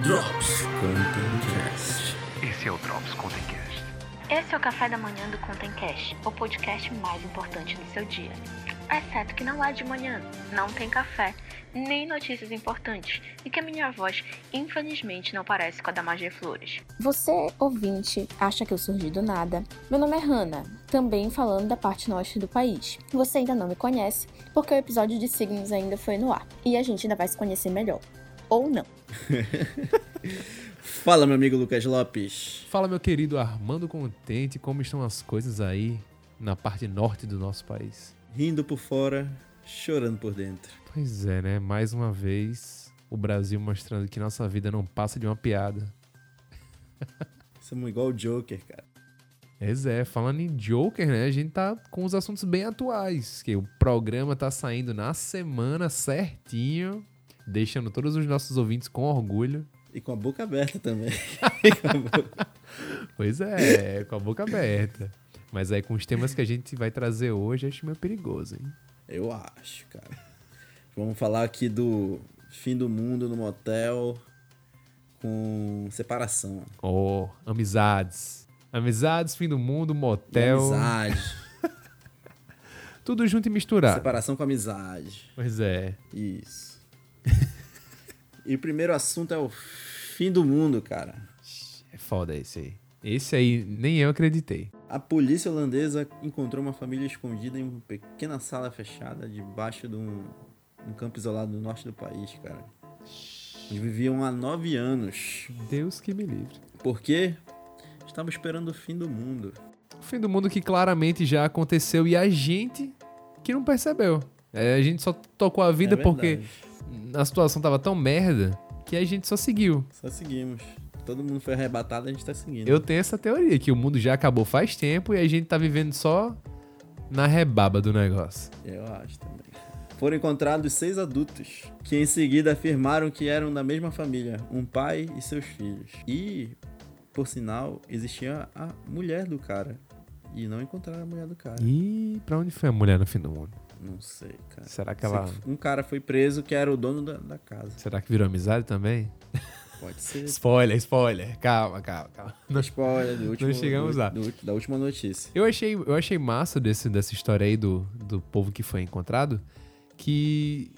Drops Contentcast. Esse é o Drops Contentcast. Esse é o café da manhã do Contentcast, o podcast mais importante do seu dia. Exceto que não é de manhã, não tem café, nem notícias importantes, e que a minha voz, infelizmente, não parece com a da Magia Flores. Você, ouvinte, acha que eu surgi do nada? Meu nome é Hannah, também falando da parte norte do país. Você ainda não me conhece, porque o episódio de signos ainda foi no ar, e a gente ainda vai se conhecer melhor. Ou não. Fala, meu amigo Lucas Lopes. Fala, meu querido Armando Contente, como estão as coisas aí na parte norte do nosso país? Rindo por fora, chorando por dentro. Pois é, né? Mais uma vez, o Brasil mostrando que nossa vida não passa de uma piada. Somos igual o Joker, cara. Pois é, falando em Joker, né? A gente tá com os assuntos bem atuais, que o programa tá saindo na semana certinho, deixando todos os nossos ouvintes com orgulho. E com a boca aberta também. Pois é, com a boca aberta. Mas aí com os temas que a gente vai trazer hoje, acho meio perigoso, hein? Eu acho, cara. Vamos falar aqui do fim do mundo no motel com separação. Oh, amizades. Amizades, fim do mundo, motel. Amizade. Tudo junto e misturado. Separação com amizade. Pois é. Isso. E o primeiro assunto é o fim do mundo, cara. É foda esse aí. Esse aí nem eu acreditei. A polícia holandesa encontrou uma família escondida em uma pequena sala fechada debaixo de um, um campo isolado no norte do país, cara. Eles viviam há nove anos. Deus que me livre. Por quê? Estavam esperando o fim do mundo. O fim do mundo que claramente já aconteceu e a gente que não percebeu. É, a gente só tocou a vida É porque. A situação tava tão merda que a gente só seguiu. Só seguimos. Todo mundo foi arrebatado, a gente tá seguindo. Eu tenho essa teoria que o mundo já acabou faz tempo e a gente tá vivendo só na rebaba do negócio. Eu acho também. Foram encontrados seis adultos, que em seguida afirmaram que eram da mesma família, um pai e seus filhos. E, por sinal, existia a mulher do cara. E não encontraram a mulher do cara. E pra onde foi a mulher no fim do mundo? Não sei, cara. Será que ela. Um cara foi preso que era o dono da, da casa. Será que virou amizade também? Pode ser. Spoiler, spoiler. Calma, calma, calma. Não spoiler do último, chegamos do- lá. do- da última notícia. Eu achei, eu achei massa desse, dessa história aí do, do povo que foi encontrado, que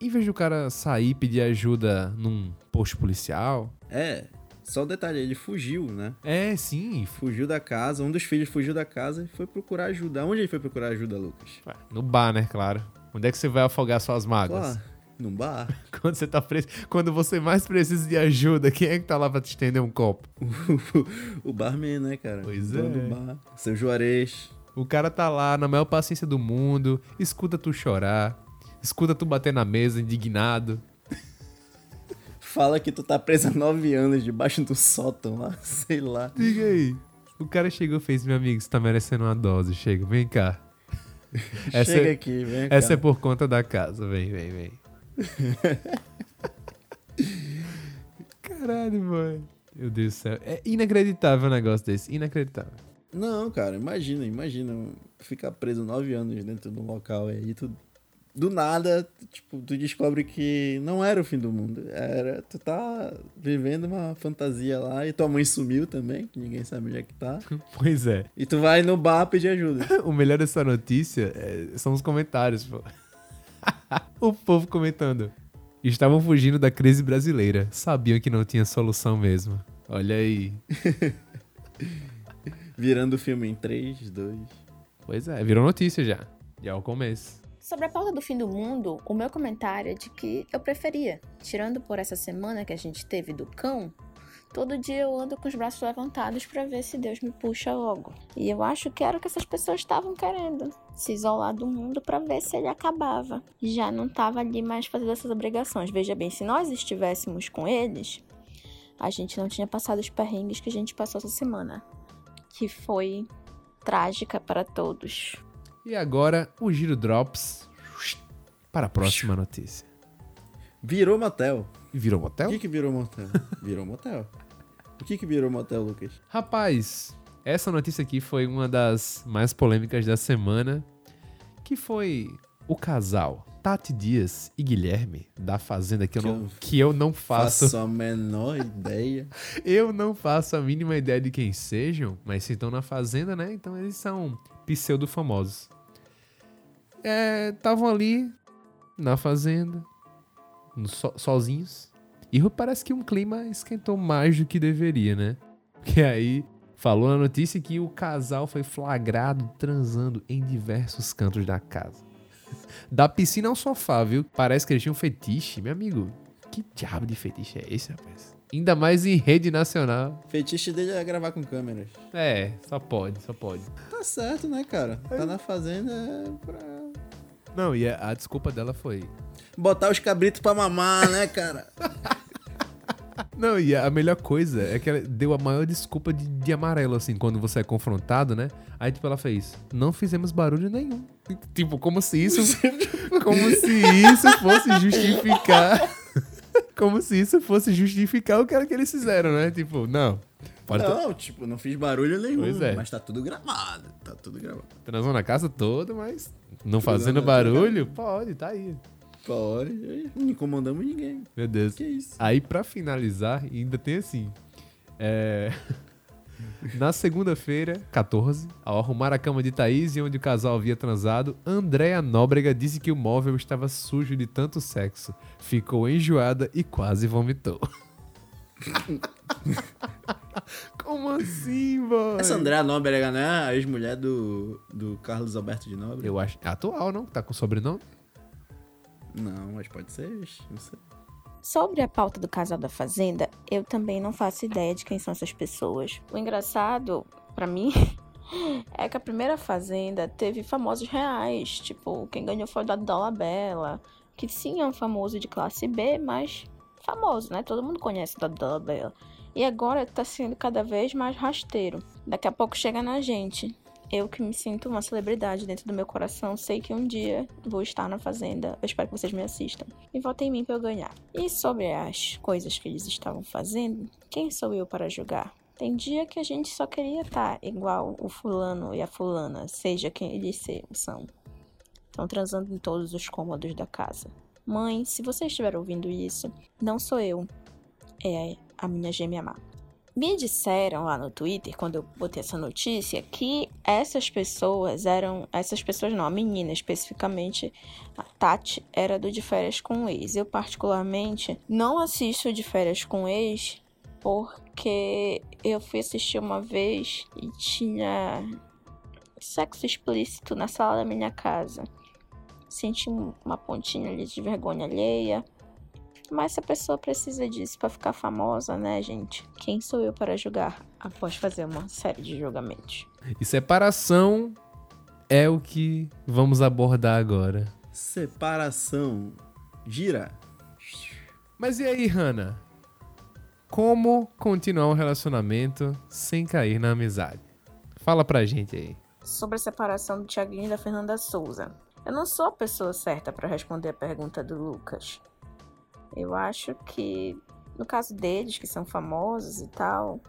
em vez do cara sair e pedir ajuda num posto policial, É, só o detalhe, ele fugiu, né? é sim, Fugiu da casa, um dos filhos fugiu da casa e foi procurar ajuda. Onde ele foi procurar ajuda, Lucas? No bar, né, claro. Onde é que você vai afogar suas mágoas? Num bar. Quando você tá preso, quando você mais precisa de ajuda, quem é que tá lá pra te estender um copo? o barman, né, cara? Pois O é. do bar. Seu Juarez. O cara tá lá na maior paciência do mundo, escuta tu chorar, escuta tu bater na mesa indignado. Fala que tu tá preso há nove anos debaixo do sótão lá, sei lá. Diga aí. O cara chegou e fez, meu amigo, você tá merecendo uma dose, chega, vem cá. Essa, Chega é, aqui, vem essa cá. é por conta da casa, vem, vem, vem. Caralho, mano. Meu Deus do céu. É inacreditável um negócio desse, inacreditável. Não, cara, imagina, imagina ficar preso nove anos dentro de um local aí, tu do nada, tipo, tu descobre que não era o fim do mundo. Era, tu tá vivendo uma fantasia lá e tua mãe sumiu também, que ninguém sabe onde é que tá. Pois é. E tu vai no bar pedir ajuda. O melhor dessa notícia é- são os comentários, pô. o povo comentando. Estavam fugindo da crise brasileira. Sabiam que não tinha solução mesmo. Olha aí. Virando o filme em 3, 2. Pois é, virou notícia já. Já é o começo. Sobre a pauta do fim do mundo, o meu comentário é de que eu preferia. Tirando por essa semana que a gente teve do cão, todo dia eu ando com os braços levantados pra ver se Deus me puxa logo. E eu acho que era o que essas pessoas estavam querendo. Se isolar do mundo pra ver se ele acabava. Já não tava ali mais fazendo essas obrigações. Veja bem, se nós estivéssemos com eles, a gente não tinha passado os perrengues que a gente passou essa semana. Que foi trágica para todos. E agora, o Giro Drops para a próxima notícia. Virou motel. Virou O motel? que que virou motel? Virou motel. O que que virou motel, Lucas? Rapaz, essa notícia aqui foi uma das mais polêmicas da semana, que foi O casal Tati Dias e Guilherme, da Fazenda, que eu Que não, eu que eu não faço. Faço a menor ideia. Eu não faço a mínima ideia de quem sejam, mas se estão na Fazenda, né? Então eles são pseudo-famosos. Estavam ali na Fazenda, no so- sozinhos. E parece que um clima esquentou mais do que deveria, né? Que aí falou na notícia que o casal foi flagrado transando em diversos cantos da casa. Da piscina ao sofá, viu? Parece que eles tinham fetiche. Meu amigo, que diabo de fetiche é esse, rapaz? Ainda mais em rede nacional. Fetiche dele é gravar com câmeras. É, só pode, só pode. Tá certo, né, cara? Tá na fazenda é pra Não, e a, a desculpa dela foi. botar os cabritos pra mamar, né, cara? Não, e a melhor coisa é que ela deu a maior desculpa de, de amarelo, assim, quando você é confrontado, né? Aí, tipo, ela fez: Não fizemos barulho nenhum. Tipo, como se isso. como se isso fosse justificar. como se isso fosse justificar o que era que eles fizeram, né? Tipo, não. Pode ter Não, tipo, não fiz barulho nenhum. Pois é. Mas tá tudo gravado. Tá tudo gravado. transou na casa toda, mas não fazendo barulho? Pode, tá aí. Pode. Não incomodamos ninguém. Meu Deus. Que isso? Aí, pra finalizar, ainda tem assim. É... Na segunda-feira, 14, ao arrumar a cama de Thaís e onde o casal havia transado, Andréa Nóbrega disse que o móvel estava sujo de tanto sexo. Ficou enjoada e quase vomitou. Como assim, boy? Essa Andréa Nóbrega, né? A ex-mulher do, do Carlos Alberto de Nóbrega. Eu acho. É atual, não? Tá com sobrenome? Não, mas pode ser. Não sei. Sobre a pauta do casal da Fazenda, eu também não faço ideia de quem são essas pessoas. O engraçado, pra mim, é que a primeira Fazenda teve famosos reais. Tipo, quem ganhou foi o Dado Dolabella, que sim é um famoso de classe B, mas famoso, né? Todo mundo conhece o Dado Dolabella. E agora tá sendo cada vez mais rasteiro. Daqui a pouco chega na gente. Eu que me sinto uma celebridade dentro do meu coração, sei que um dia vou estar na Fazenda. Eu espero que vocês me assistam. E votem em mim para eu ganhar. E sobre as coisas que eles estavam fazendo, quem sou eu para julgar? Tem dia que a gente só queria estar igual o fulano e a fulana, seja quem eles são. Estão transando em todos os cômodos da casa. Mãe, se você estiver ouvindo isso, não sou eu. É a minha gêmea má. Me disseram lá no Twitter, quando eu botei essa notícia, que essas pessoas eram. Essas pessoas não, a menina especificamente, a Tati, era do De Férias com Ex. Eu, particularmente, não assisto De Férias com Ex porque eu fui assistir uma vez e tinha sexo explícito na sala da minha casa. Senti um- uma pontinha ali de vergonha alheia. Mas se a pessoa precisa disso pra ficar famosa, né, gente? Quem sou eu para julgar após fazer uma série de julgamentos? E separação é o que vamos abordar agora. Separação. Gira. Mas e aí, Hannah? Como continuar um relacionamento sem cair na amizade? Fala pra gente aí. Sobre a separação do Thiaguinho e da Fernanda Souza. Eu não sou a pessoa certa para responder a pergunta do Lucas. Eu acho que, no caso deles, que são famosos e tal,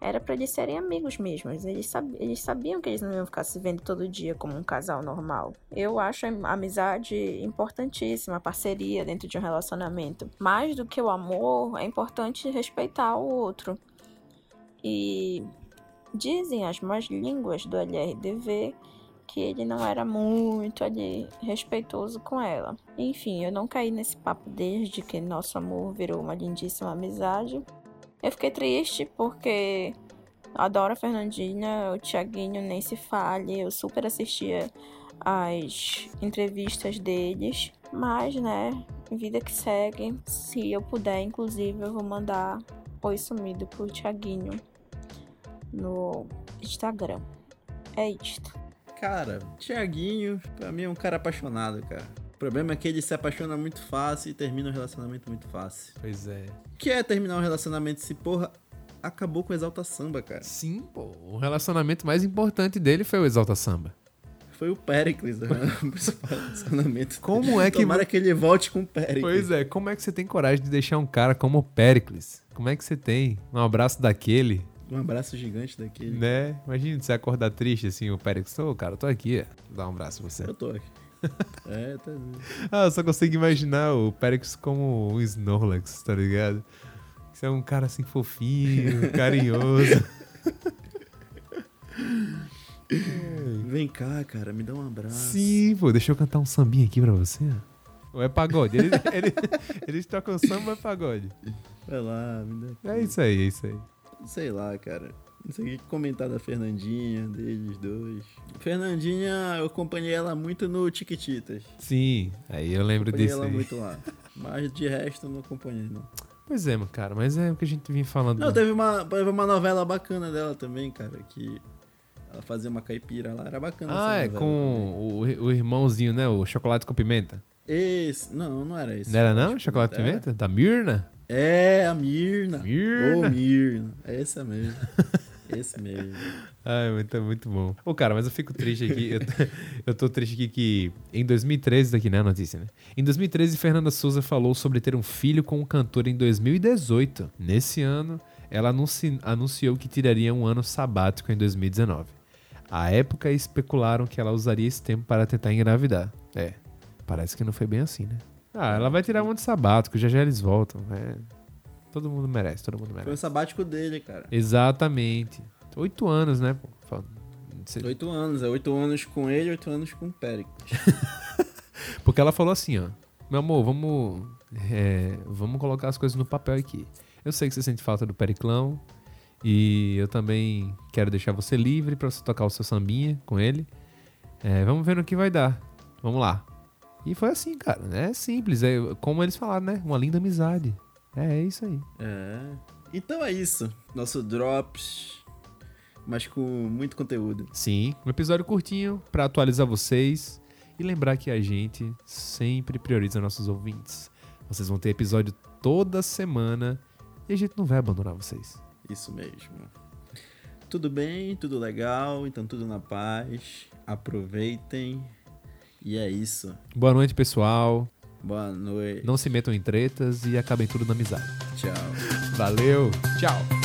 era para eles serem amigos mesmo. Eles, sab- eles sabiam que eles não iam ficar se vendo todo dia como um casal normal. Eu acho a amizade importantíssima, a parceria dentro de um relacionamento. Mais do que o amor, é importante respeitar o outro. E dizem as más línguas do LRDV que ele não era muito ali respeitoso com ela. Enfim, eu não caí nesse papo desde que nosso amor virou uma lindíssima amizade. Eu fiquei triste porque adoro a Fernandinha, o Thiaguinho nem se fale, eu super assistia as entrevistas deles, mas né, vida que segue. Se eu puder, inclusive, eu vou mandar oi sumido pro Thiaguinho no Instagram. É isto. Cara, Tiaguinho, pra mim é um cara apaixonado, cara. O problema é que ele se apaixona muito fácil e termina o relacionamento muito fácil. Pois é. O que é terminar um relacionamento se, porra, acabou com o Exalta Samba, cara? Sim, pô. O relacionamento mais importante dele foi o Exalta Samba. Foi o Pericles, né? o principal relacionamento. Como é que- Tomara que ele volte com o Pericles. Pois é, como é que você tem coragem de deixar um cara como o Pericles? Como é que você tem um abraço daquele, Um abraço gigante daquele. né? Imagina você acordar triste assim, o Pericles, ô cara, tô aqui, dá um abraço em você. Eu tô aqui. É, tá. Ah, eu só consigo imaginar o Pericles como um Snorlax, tá ligado? Você é um cara assim fofinho, carinhoso. Vem cá, cara, me dá um abraço. Sim, pô, deixa eu cantar um sambinha aqui pra você. Ou é pagode? Ele, ele- eles tocam samba ou é pagode? Vai lá, me dá. É isso aí, é isso aí. Sei lá, cara. Não sei o que comentar da Fernandinha, deles dois. Fernandinha, eu acompanhei ela muito no Tiquititas. Sim, aí eu lembro Acompanhei disso ela aí. muito lá. Mas de resto eu não acompanhei, não. Pois é, cara, mas é o que a gente vinha falando. Não, teve uma, teve uma novela bacana dela também, cara, que ela fazia uma caipira lá, era bacana Ah, é novela com o, o irmãozinho, né? O chocolate com pimenta. Esse, não, não era esse. Não era não? Chocolate com pimenta? Da Mirna? É, a Mirna. Mirna. Ô, Mirna. É essa mesmo. Esse mesmo. Ai, muito, muito bom. Ô, cara, mas eu fico triste aqui. Eu, tô- eu tô triste aqui que em 2013, daqui né, a notícia, né? Em 2013, Fernanda Souza falou sobre ter um filho com um cantor em 2018. Nesse ano, ela anunci- anunciou que tiraria um ano sabático em 2019. À época, especularam que ela usaria esse tempo para tentar engravidar. É, parece que não foi bem assim, né? Ah, ela vai tirar um ano sabático, já já eles voltam. É, todo mundo merece, todo mundo merece. Foi o sabático dele, cara. Exatamente. Oito anos, né? pô? Oito anos, é oito anos com ele, oito anos com o Péricles. Porque ela falou assim, ó. Meu amor, vamos, é, vamos colocar as coisas no papel aqui. Eu sei que você sente falta do Periclão. E eu também quero deixar você livre pra você tocar o seu sambinha com ele. É, vamos ver no que vai dar. Vamos lá. E foi assim, cara. É simples. É como eles falaram, né? Uma linda amizade. É, é isso aí. É. Então é isso. Nosso Drops, mas com muito conteúdo. Sim, um episódio curtinho pra atualizar vocês e lembrar que a gente sempre prioriza nossos ouvintes. Vocês vão ter episódio toda semana e a gente não vai abandonar vocês. Isso mesmo. Tudo bem, tudo legal, então tudo na paz. Aproveitem. E é isso. Boa noite, pessoal. Boa noite. Não se metam em tretas e acabem tudo na amizade. Tchau. Valeu, tchau.